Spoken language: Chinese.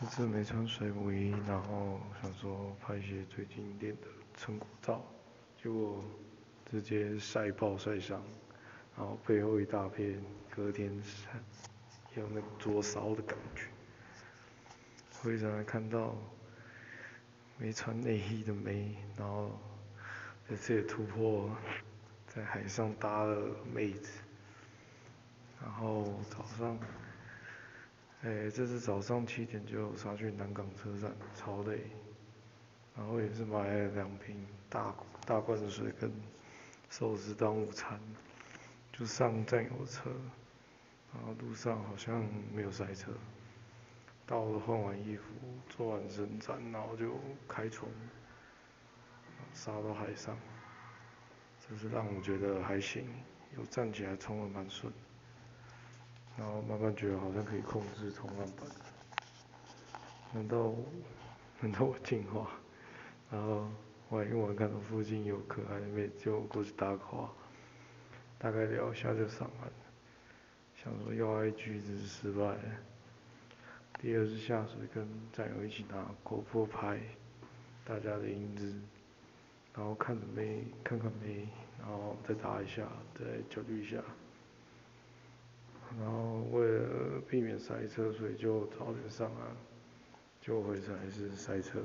这次没穿水母衣，然后想说拍一些最近练的成果照，结果直接晒爆晒伤，然后背后一大片，隔天晒有那灼烧的感觉。会场还看到没穿内衣的妹，然后这次也突破在海上搭了妹子，然后早上。哎，这是早上七点就杀去南港车站，超累。然后也是买了两瓶大大罐的水跟寿司当午餐，就上站有车，然后路上好像没有塞车。到了换完衣服，做完伸展，然后就开船，杀到海上。这是让我觉得还行，有站起来冲的蛮顺。然后慢慢觉得好像可以控制冲浪板，难道难道我进化？然后玩一玩，看到附近有可爱的妹子，就过去搭个话，大概聊一下就上岸。想说要 IG 只是失败。第二次下水跟战友一起拿 GoPro 拍大家的影子，然后看着妹看看妹，然后再打一下，再焦虑一下。然后为了避免塞车，所以就早点上岸，就回程还是塞车。